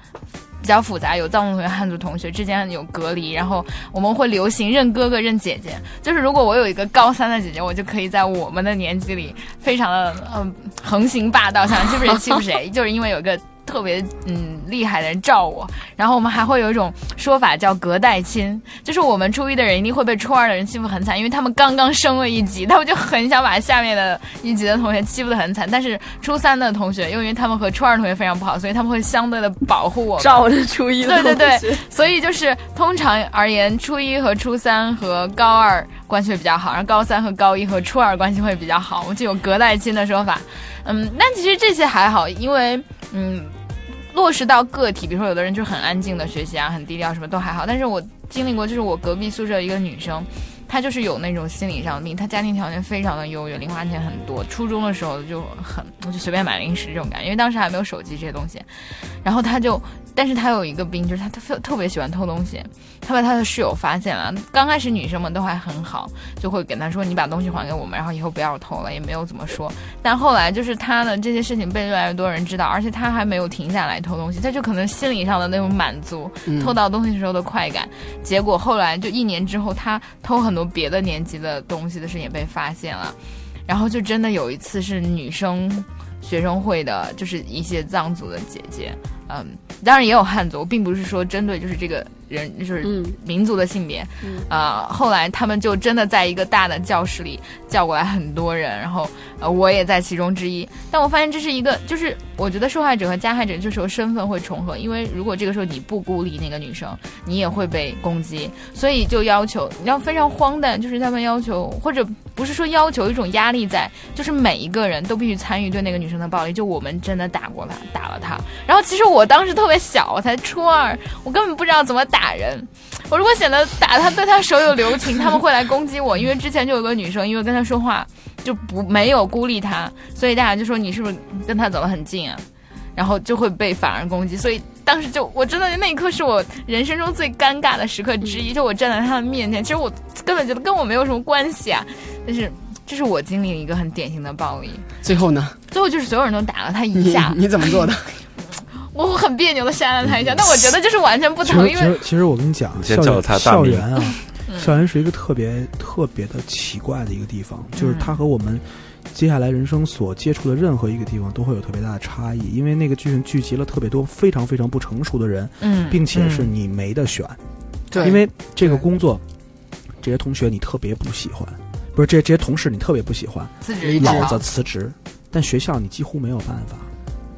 比较复杂，有藏族同学、汉族同学之间有隔离，然后我们会流行认哥哥、认姐姐。就是如果我有一个高三的姐姐，我就可以在我们的年级里非常的嗯、横行霸道，想欺负谁欺负谁，就是因为有一个特别嗯厉害的人罩我。然后我们还会有一种说法叫隔代亲，就是我们初一的人一定会被初二的人欺负很惨，因为他们刚刚升了一级，他们就很想把下面的一级的同学欺负的很惨。但是初三的同学，因为他们和初二同学非常不好，所以他们会相对的保护我们。照着初一的对对对，所以就是通常而言，初一和初三和高二关系会比较好，然后高三和高一和初二关系会比较好，我们就有隔代亲的说法。嗯，但其实这些还好，因为嗯。落实到个体，比如说有的人就很安静的学习啊，很低调，什么都还好。但是我经历过，就是我隔壁宿舍一个女生，她就是有那种心理上的病，她家庭条件非常的优越，零花钱很多。初中的时候就很，我就随便买零食这种感觉，因为当时还没有手机这些东西。然后她就但是他有一个病，就是他特特别喜欢偷东西。他被他的室友发现了，刚开始女生们都还很好，就会跟他说：“你把东西还给我们，然后以后不要偷了。”也没有怎么说。但后来就是他的这些事情被越来越多人知道，而且他还没有停下来偷东西，他就可能心理上的那种满足，偷到东西时候的快感。结果后来就一年之后，他偷很多别的年级的东西的事情也被发现了。然后就真的有一次是女生学生会的，就是一些藏族的姐姐，嗯，当然也有汉族，并不是说针对就是这个人就是民族的性别，呃，后来他们就真的在一个大的教室里叫过来很多人，然后呃我也在其中之一，但我发现这是一个就是我觉得受害者和加害者这时候身份会重合，因为如果这个时候你不孤立那个女生，你也会被攻击，所以就要求你要非常荒诞，就是他们要求或者。不是说要求一种压力在，就是每一个人都必须参与对那个女生的暴力。就我们真的打过她，打了她。然后其实我当时特别小，我才初二，我根本不知道怎么打人。我如果显得打他对他手有留情，他们会来攻击我。因为之前就有个女生，因为跟他说话就不没有孤立他，所以大家就说你是不是跟他走得很近啊？然后就会被反而攻击。所以当时就我真的那一刻是我人生中最尴尬的时刻之一。就我站在他的面前，其实我根本觉得跟我没有什么关系啊。但是，这是我经历了一个很典型的暴力。最后呢？最后就是所有人都打了他一下。你怎么做的？我很别扭的扇了他一下。但我觉得就是完全不同，因为其实我跟你讲，校园校园啊，校园是一个特别特别的奇怪的一个地方，就是它和我们接下来人生所接触的任何一个地方都会有特别大的差异，因为那个剧情聚集了特别多非常非常不成熟的人，嗯，并且是你没得选，对，因为这个工作，这些同学你特别不喜欢。不是这这些同事你特别不喜欢，老子辞职。但学校你几乎没有办法，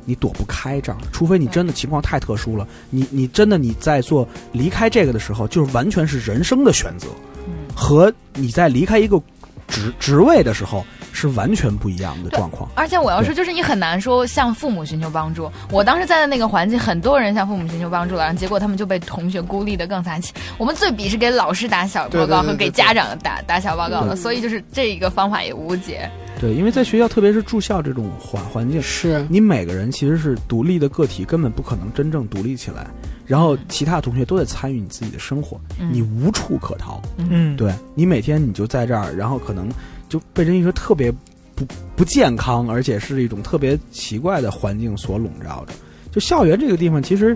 你躲不开这儿，除非你真的情况太特殊了。你你真的你在做离开这个的时候，就是完全是人生的选择，和你在离开一个职职位的时候。是完全不一样的状况，而且我要说，就是你很难说向父母寻求帮助。我当时在的那个环境，很多人向父母寻求帮助了，然后结果他们就被同学孤立的更惨。我们最鄙视给老师打小报告和给家长打打小报告的，所以就是这一个方法也无解。对，因为在学校，特别是住校这种环环境，是你每个人其实是独立的个体，根本不可能真正独立起来。然后其他同学都在参与你自己的生活，你无处可逃。嗯，对你每天你就在这儿，然后可能。就被人一个特别不不健康，而且是一种特别奇怪的环境所笼罩着。就校园这个地方其实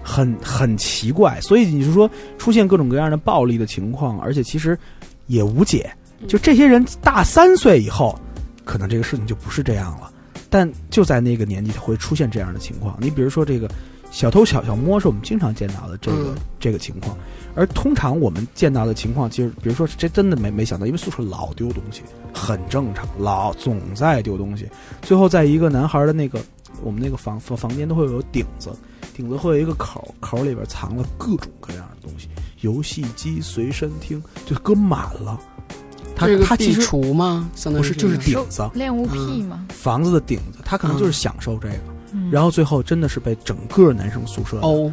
很很奇怪，所以你是说出现各种各样的暴力的情况，而且其实也无解。就这些人大三岁以后，可能这个事情就不是这样了，但就在那个年纪会出现这样的情况。你比如说这个。小偷小小摸是我们经常见到的这个这个情况，而通常我们见到的情况，其实比如说这真的没没想到，因为宿舍老丢东西，很正常，老总在丢东西。最后在一个男孩的那个我们那个房房房间都会有顶子，顶子会有一个口，口里边藏了各种各样的东西，游戏机、随身听就搁满了。他他其实厨吗？不是，就是顶子，恋物癖吗？房子的顶子，他可能就是享受这个。然后最后真的是被整个男生宿舍哦，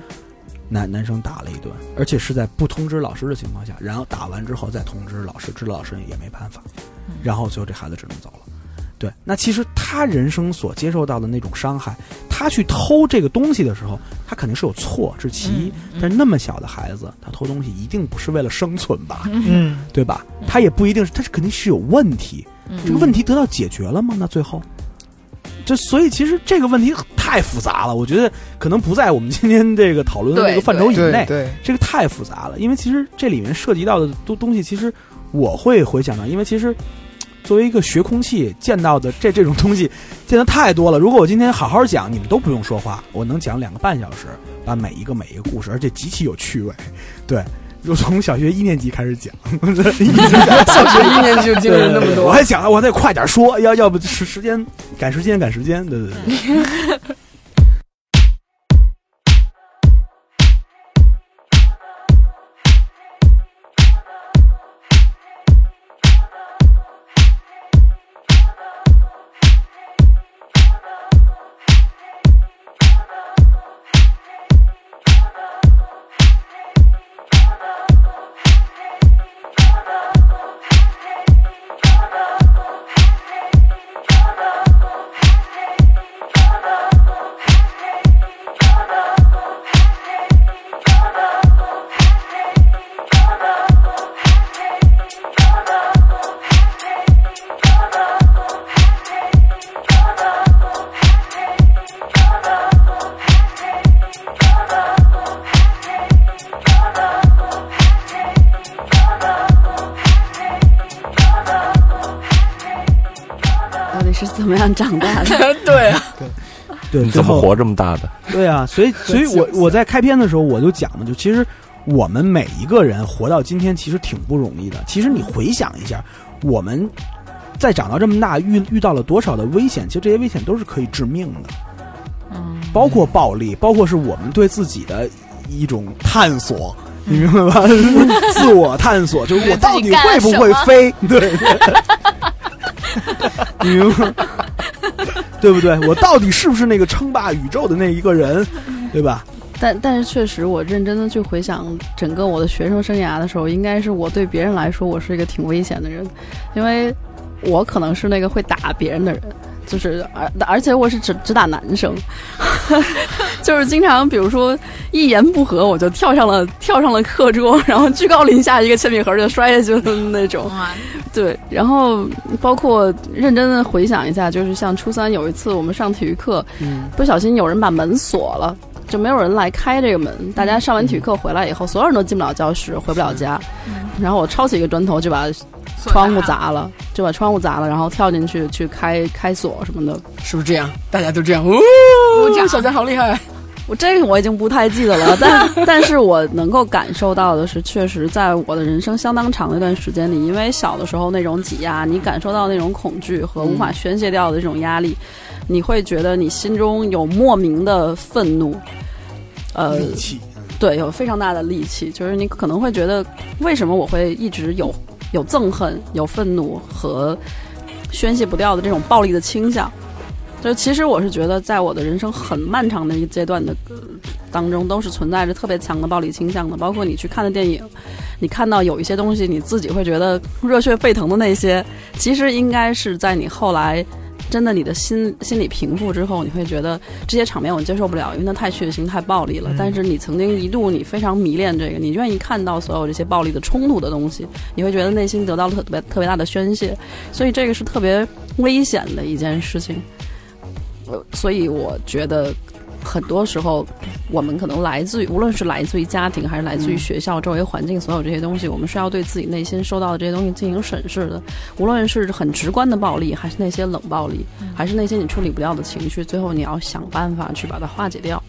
男男生打了一顿，而且是在不通知老师的情况下，然后打完之后再通知老师，知道老师也没办法，然后最后这孩子只能走了。对，那其实他人生所接受到的那种伤害，他去偷这个东西的时候，他肯定是有错，这是其一。但是那么小的孩子，他偷东西一定不是为了生存吧？嗯，[LAUGHS] 对吧？他也不一定是，他是肯定是有问题。这个问题得到解决了吗？那最后？就所以，其实这个问题太复杂了，我觉得可能不在我们今天这个讨论的这个范畴以内。对，这个太复杂了，因为其实这里面涉及到的东东西，其实我会回想到，因为其实作为一个学空气见到的这这种东西见的太多了。如果我今天好好讲，你们都不用说话，我能讲两个半小时，把每一个每一个故事，而且极其有趣味。对。就从小学一年级开始讲，[LAUGHS] 小学一年级就经历那么多，我还讲，我得快点说，要要不时时间赶时间赶时间，对对对。[LAUGHS] 活这么大的？对啊，[LAUGHS] 所以所以我我在开篇的时候我就讲嘛，就其实我们每一个人活到今天其实挺不容易的。其实你回想一下，我们在长到这么大遇遇到了多少的危险，其实这些危险都是可以致命的。嗯，包括暴力，包括是我们对自己的一种探索，[LAUGHS] 你明白吧？自我探索，就是我到底会不会飞？[LAUGHS] 对，你明白？对不对？我到底是不是那个称霸宇宙的那一个人？对吧？[LAUGHS] 但但是确实，我认真的去回想整个我的学生生涯的时候，应该是我对别人来说，我是一个挺危险的人，因为我可能是那个会打别人的人。就是而而且我是只只打男生，[LAUGHS] 就是经常比如说一言不合我就跳上了跳上了课桌，然后居高临下一个铅笔盒就摔下去的那种。对，然后包括认真的回想一下，就是像初三有一次我们上体育课，嗯不小心有人把门锁了。就没有人来开这个门，大家上完体育课回来以后，所有人都进不了教室，回不了家。然后我抄起一个砖头就把窗户砸了，就把窗户砸了，然后跳进去去开开锁什么的。是不是这样？大家都这样，哦，这小佳好厉害。[LAUGHS] 我这个我已经不太记得了，但 [LAUGHS] 但是我能够感受到的是，确实在我的人生相当长的一段时间里，因为小的时候那种挤压，你感受到那种恐惧和无法宣泄掉的这种压力，你会觉得你心中有莫名的愤怒，呃，戾气，对，有非常大的戾气，就是你可能会觉得，为什么我会一直有有憎恨、有愤怒和宣泄不掉的这种暴力的倾向？就其实我是觉得，在我的人生很漫长的一阶段的、当中，都是存在着特别强的暴力倾向的。包括你去看的电影，你看到有一些东西，你自己会觉得热血沸腾的那些，其实应该是在你后来。真的，你的心心理平复之后，你会觉得这些场面我接受不了，因为它太血腥、太暴力了。嗯但是你曾经一度你非常迷恋这个，你愿意看到所有这些暴力的冲突的东西，你会觉得内心得到了特别特别大的宣泄，所以这个是特别危险的一件事情。呃，所以我觉得很多时候，我们可能来自于无论是来自于家庭，还是来自于学校周围环境，所有这些东西，我们是要对自己内心受到的这些东西进行审视的。无论是很直观的暴力，还是那些冷暴力，还是那些你处理不掉的情绪，最后你要想办法去把它化解掉。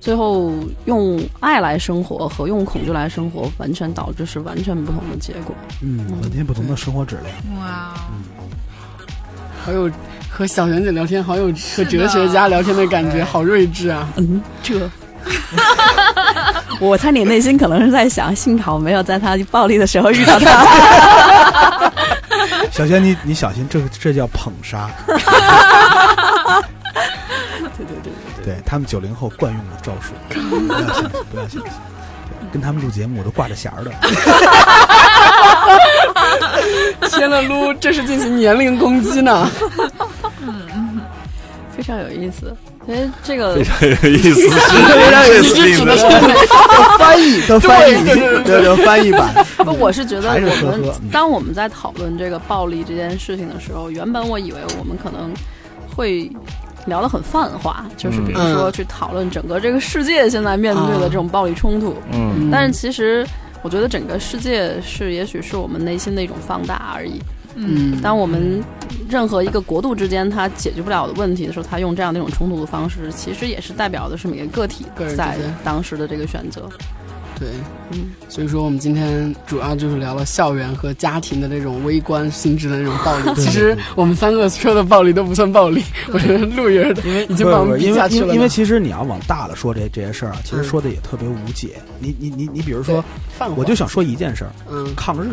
最后用爱来生活和用恐惧来生活，完全导致是完全不同的结果。嗯，完全不同的生活质量。哇，好有和小圆姐聊天，好有和哲学家聊天的感觉，好睿智啊！嗯，这。[LAUGHS] 我猜你内心可能是在想，幸好没有在他暴力的时候遇到他。[LAUGHS] 小轩，你你小心，这这叫捧杀。[LAUGHS] 对对对对他们九零后惯用的招数，不要相信，不要相信。跟他们录节目，我都挂着弦儿的。[LAUGHS] 天了噜，这是进行年龄攻击呢。嗯，非常有意思。哎，这个非常有意思，[LAUGHS] 非常有意思的翻译的翻译，对对翻译版。不，[LAUGHS] 我是觉得我们当我们在讨论这个暴力这件事情的时候，原本我以为我们可能会聊得很泛化，就是比如说嗯去讨论整个这个世界现在面对的这种暴力冲突。嗯但是其实我觉得整个世界是，也许是我们内心的一种放大而已。嗯，当我们任何一个国度之间它解决不了的问题的时候，它用这样的一种冲突的方式，其实也是代表的是每个个体个人在当时的这个选择。对，嗯，所以说我们今天主要就是聊了校园和家庭的那种微观性质的那种暴力。其实我们三个说的暴力都不算暴力，我觉得陆爷的已经把我们逼因为下去了呢。因为因为其实你要往大了说这这些事儿啊，其实说的也特别无解。你你你你比如说，我就想说一件事儿，嗯抗日。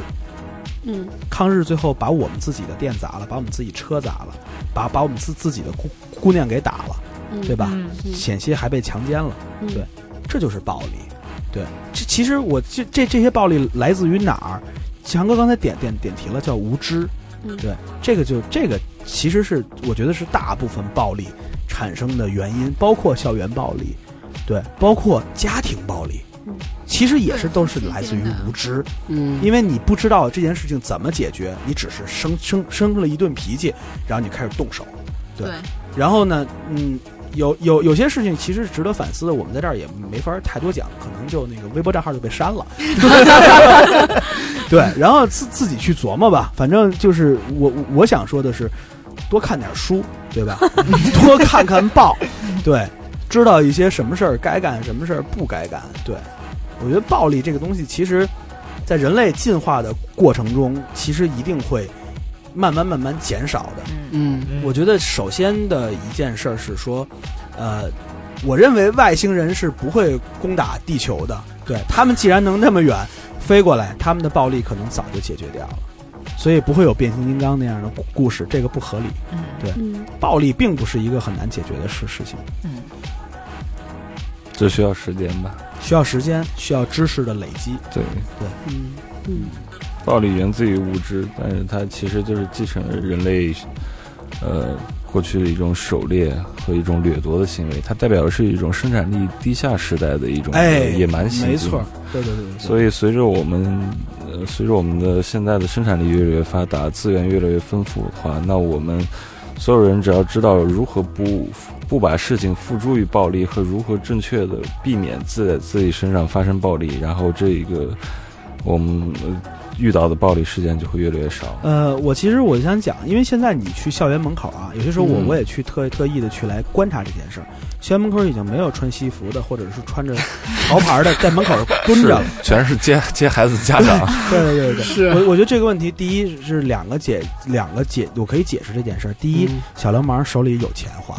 嗯，抗日最后把我们自己的店砸了，把我们自己车砸了，把把我们自自己的姑姑娘给打了，嗯对吧？嗯险些还被强奸了，嗯对，这就是暴力。对，这其实我这这这些暴力来自于哪儿？强哥刚才点点点题了，叫无知。嗯对，这个就这个其实是我觉得是大部分暴力产生的原因，包括校园暴力，对，包括家庭暴力嗯，其实也是都是来自于无知。嗯，因为你不知道这件事情怎么解决，你只是生生生了一顿脾气，然后你开始动手，对对，然后呢，嗯，有有有些事情其实是值得反思的，我们在这儿也没法太多讲，可能就那个微博账号就被删了，[LAUGHS] 对，然后自自己去琢磨吧。反正就是我我想说的是，多看点书，对吧？[LAUGHS] 多看看报，对，知道一些什么事儿该干，什么事儿不该干。对，我觉得暴力这个东西，其实，在人类进化的过程中，其实一定会慢慢慢慢减少的。嗯我觉得首先的一件事儿是说，呃，我认为外星人是不会攻打地球的。对他们既然能那么远飞过来，他们的暴力可能早就解决掉了，所以不会有变形金刚那样的故故事，这个不合理。对，嗯暴力并不是一个很难解决的事事情，嗯这需要时间吧？需要时间，需要知识的累积。对，嗯嗯暴力源自于无知，但是它其实就是继承了人类，呃，过去的一种狩猎和一种掠夺的行为，它代表的是一种生产力低下时代的一种哎，野蛮行为。没错，对对对对。所以随着我们，呃，随着我们的现在的生产力越来越发达，资源越来越丰富的话，那我们所有人只要知道如何不不把事情付诸于暴力和如何正确的避免自在自己身上发生暴力，然后这一个我们、呃遇到的暴力事件就会越来越少。呃，我其实我想讲，因为现在你去校园门口啊，有些时候我、嗯我也去特特意的去来观察这件事儿。校园门口已经没有穿西服的，或者是穿着潮牌的在门口蹲着了。全是接接孩子家长，[LAUGHS] 对对对对，是我我觉得这个问题，第一是两个解两个解，我可以解释这件事儿。第一，嗯小流氓手里有钱花，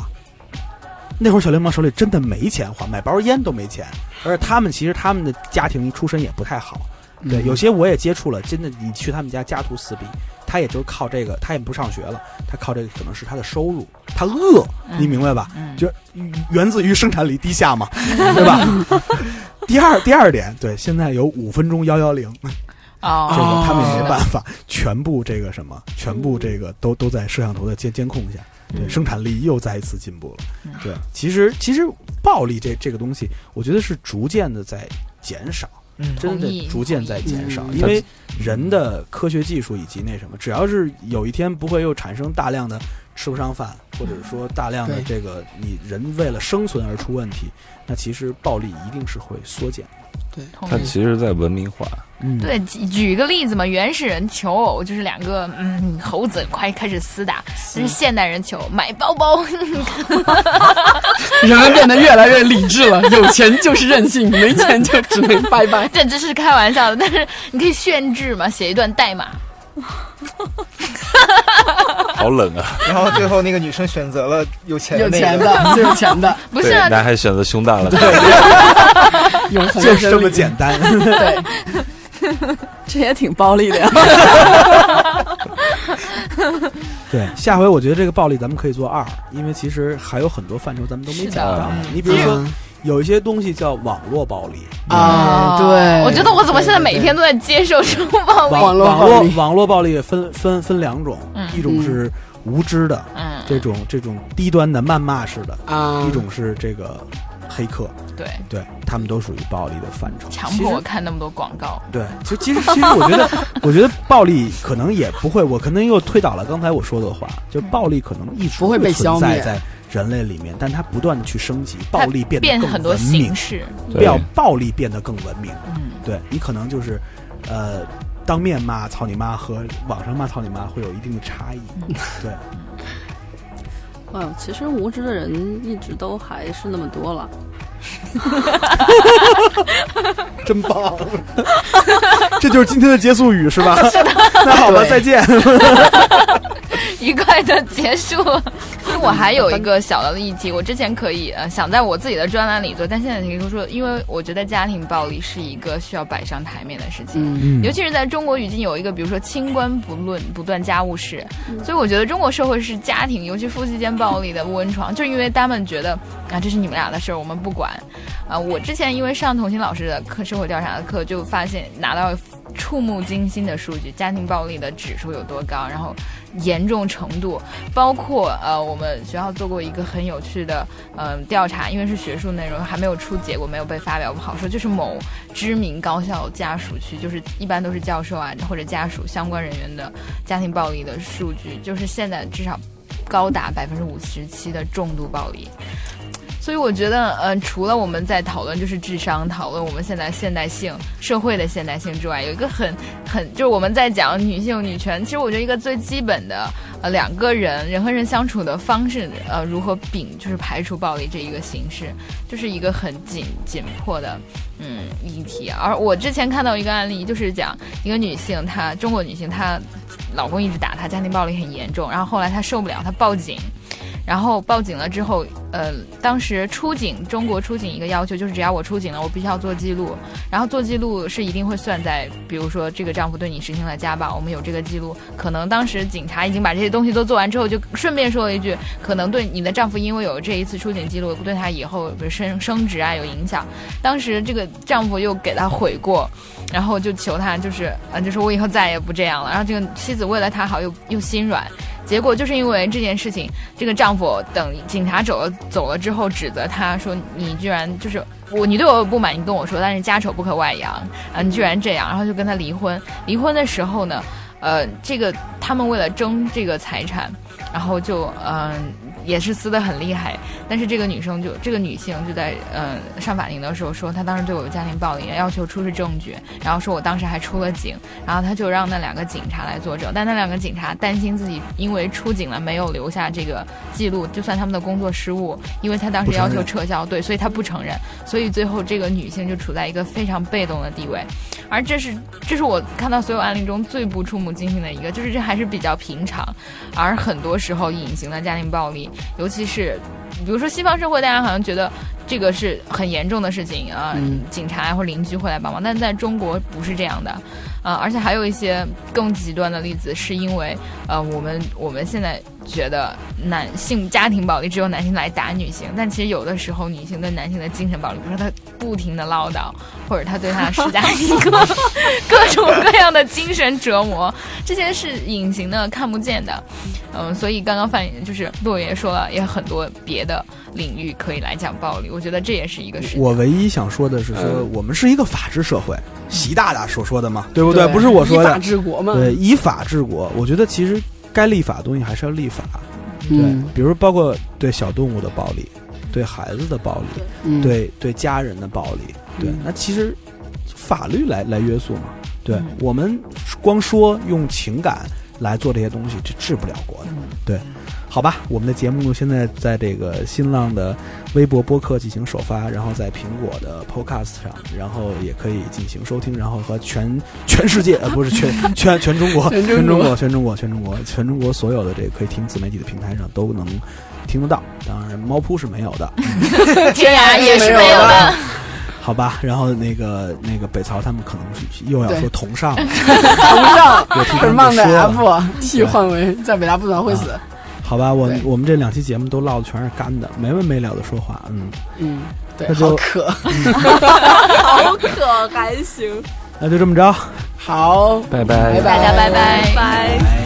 那会儿小流氓手里真的没钱花，买包烟都没钱，而且他们其实他们的家庭出身也不太好。对，有些我也接触了，真的，你去他们家家徒四壁，他也就是靠这个，他也不上学了，他靠这个可能是他的收入，他饿，你明白吧？嗯就源自于生产力低下嘛，对吧？[LAUGHS] 第二第二点，对，现在有五分钟幺幺零，哦，[LAUGHS] 这个他们也哦没办法，全部这个什么，全部这个都都在摄像头的监监控下，对，嗯生产力又再一次进步了嗯。对，其实其实暴力这这个东西，我觉得是逐渐的在减少。嗯真的逐渐在减少，因为人的科学技术以及那什么，只要是有一天不会又产生大量的吃不上饭，或者说大量的这个你人为了生存而出问题，那其实暴力一定是会缩减的。同意。它其实在文明化。嗯，对，举举一个例子嘛，原始人求偶就是两个嗯猴子快开始厮打，但是现代人求偶买包包，[LAUGHS] 人们变得越来越理智了，有钱就是任性，没钱就只能拜拜。这只是开玩笑的，但是你可以炫智嘛，写一段代码。[LAUGHS] 好冷啊！然后最后那个女生选择了有钱的那个，钱的，最有钱的，对，[LAUGHS] [LAUGHS] 不是啊，男孩选择胸大了。有很就是这么简单。对，这也挺暴力的呀。对，下回我觉得这个暴力咱们可以做二，因为其实还有很多范畴咱们都没讲到嗯。你比如说，有一些东西叫网络暴力，啊，对，我觉得我怎么现在每天都在接受这种暴力？网络网暴力。络网络暴力分分分两种，嗯。一种是无知的，嗯，这种这种低端的谩骂式的，啊，一种是这个黑客，对，对他们都属于暴力的范畴。强迫我看那么多广告。对，其实其实其实我觉得，[LAUGHS] 我觉得暴力可能也不会，我可能又推倒了刚才我说的话，就暴力可能一直不会被消灭。存在在人类里面，但它不断的去升级，暴力变得更变很多文明形，式，要暴力变得更文明。嗯，对你可能就是，呃，当面骂操你妈和网上骂操你妈会有一定的差异。对，嗯，其实无知的人一直都还是那么多了。[LAUGHS] 真棒！[LAUGHS] 这就是今天的结束语是吧？[LAUGHS] 那好吧，再见。愉快的结束。其实我还有一个小的议题，我之前可以呃想在我自己的专栏里做，但现在可以说，因为我觉得家庭暴力是一个需要摆上台面的事情。嗯，尤其是在中国语境有一个，比如说清官不论不断家务事，所以我觉得中国社会是家庭，尤其夫妻间暴力的温床，就是因为他们觉得啊这是你们俩的事儿，我们不管。啊，我之前因为上童心老师的课，社会调查的课，就发现拿到触目惊心的数据，家庭暴力的指数有多高，然后严重程度，包括呃，我们学校做过一个很有趣的嗯调查，因为是学术内容，还没有出结果，没有被发表，不好说。就是某知名高校家属区，就是一般都是教授啊或者家属相关人员的家庭暴力的数据，就是现在至少高达百分之五十七的重度暴力。所以我觉得，呃，除了我们在讨论就是智商，讨论我们现在现代性社会的现代性之外，有一个很很就是我们在讲女性女权，其实我觉得一个最基本的，呃两个人人和人相处的方式，呃如何摒就是排除暴力这一个形式，就是一个很紧紧迫的嗯议题。而我之前看到一个案例，就是讲一个女性，她中国女性，她老公一直打她，家庭暴力很严重，然后后来她受不了，她报警。然后报警了之后，呃，当时出警，中国出警一个要求就是，只要我出警了，我必须要做记录。然后做记录是一定会算在，比如说这个丈夫对你实行了家暴，我们有这个记录。可能当时警察已经把这些东西都做完之后，就顺便说了一句，可能对你的丈夫因为有这一次出警记录，对他以后比如升升职啊有影响。当时这个丈夫又给他悔过，然后就求他就是，呃，就说我以后再也不这样了。然后这个妻子为了他好又又心软。结果就是因为这件事情，这个丈夫等警察走了走了之后，指责他说：“你居然就是我，你对我不满，你跟我说，但是家丑不可外扬啊，你居然这样。”然后就跟他离婚。离婚的时候呢，呃，这个他们为了争这个财产，然后就嗯、也是撕得很厉害。但是这个女生就这个女性就在呃、上法庭的时候说，她当时对我有家庭暴力，要求出示证据，然后说我当时还出了警，然后她就让那两个警察来作证，但那两个警察担心自己因为出警了没有留下这个记录，就算他们的工作失误，因为他当时要求撤销，对，所以他不承认，所以最后这个女性就处在一个非常被动的地位，而这是这是我看到所有案例中最不触目惊心的一个，就是这还是比较平常，而很多时候隐形的家庭暴力，尤其是比如说西方社会，大家好像觉得这个是很严重的事情啊，嗯警察或邻居会来帮忙，但在中国不是这样的，啊，而且还有一些更极端的例子，是因为呃，我们我们现在觉得男性家庭暴力只有男性来打女性，但其实有的时候女性对男性的精神暴力，比如说他不停的唠叨，或者他对他施加一个 [LAUGHS] 各种各样的精神折磨，这些是隐形的、看不见的。嗯，所以刚刚范就是洛爷说了，也很多别的领域可以来讲暴力，我觉得这也是一个事。我唯一想说的是说，嗯我们是一个法治社会，习大大所说的嘛，对不对？不是我说依法的，治国嘛。对，以法治国。我觉得其实该立法的东西还是要立法，对，嗯比如包括对小动物的暴力，对孩子的暴力，嗯，对对家人的暴力，对嗯，那其实法律来来约束嘛。对、嗯我们光说用情感来做这些东西，这治不了国的。对，好吧，我们的节目现在在这个新浪的微博播客进行首发，然后在苹果的 Podcast 上，然后也可以进行收听，然后和全全世界呃不是全全全中国全中国全中国全中国全中国所有的这个可以听自媒体的平台上都能听得到。当然，猫扑是没有的。[LAUGHS] [LAUGHS] 天涯也是没有的。好吧，然后那个那个北曹他们可能是又要说同上了，同上我替他们很棒的说了 F 替换为在北大不短会死。好吧，我我们这两期节目都唠的全是干的，没完没了的说话，嗯，嗯，对，那就好渴。[LAUGHS] 好渴还行。那就这么着，好，拜拜拜大家拜拜。拜。拜。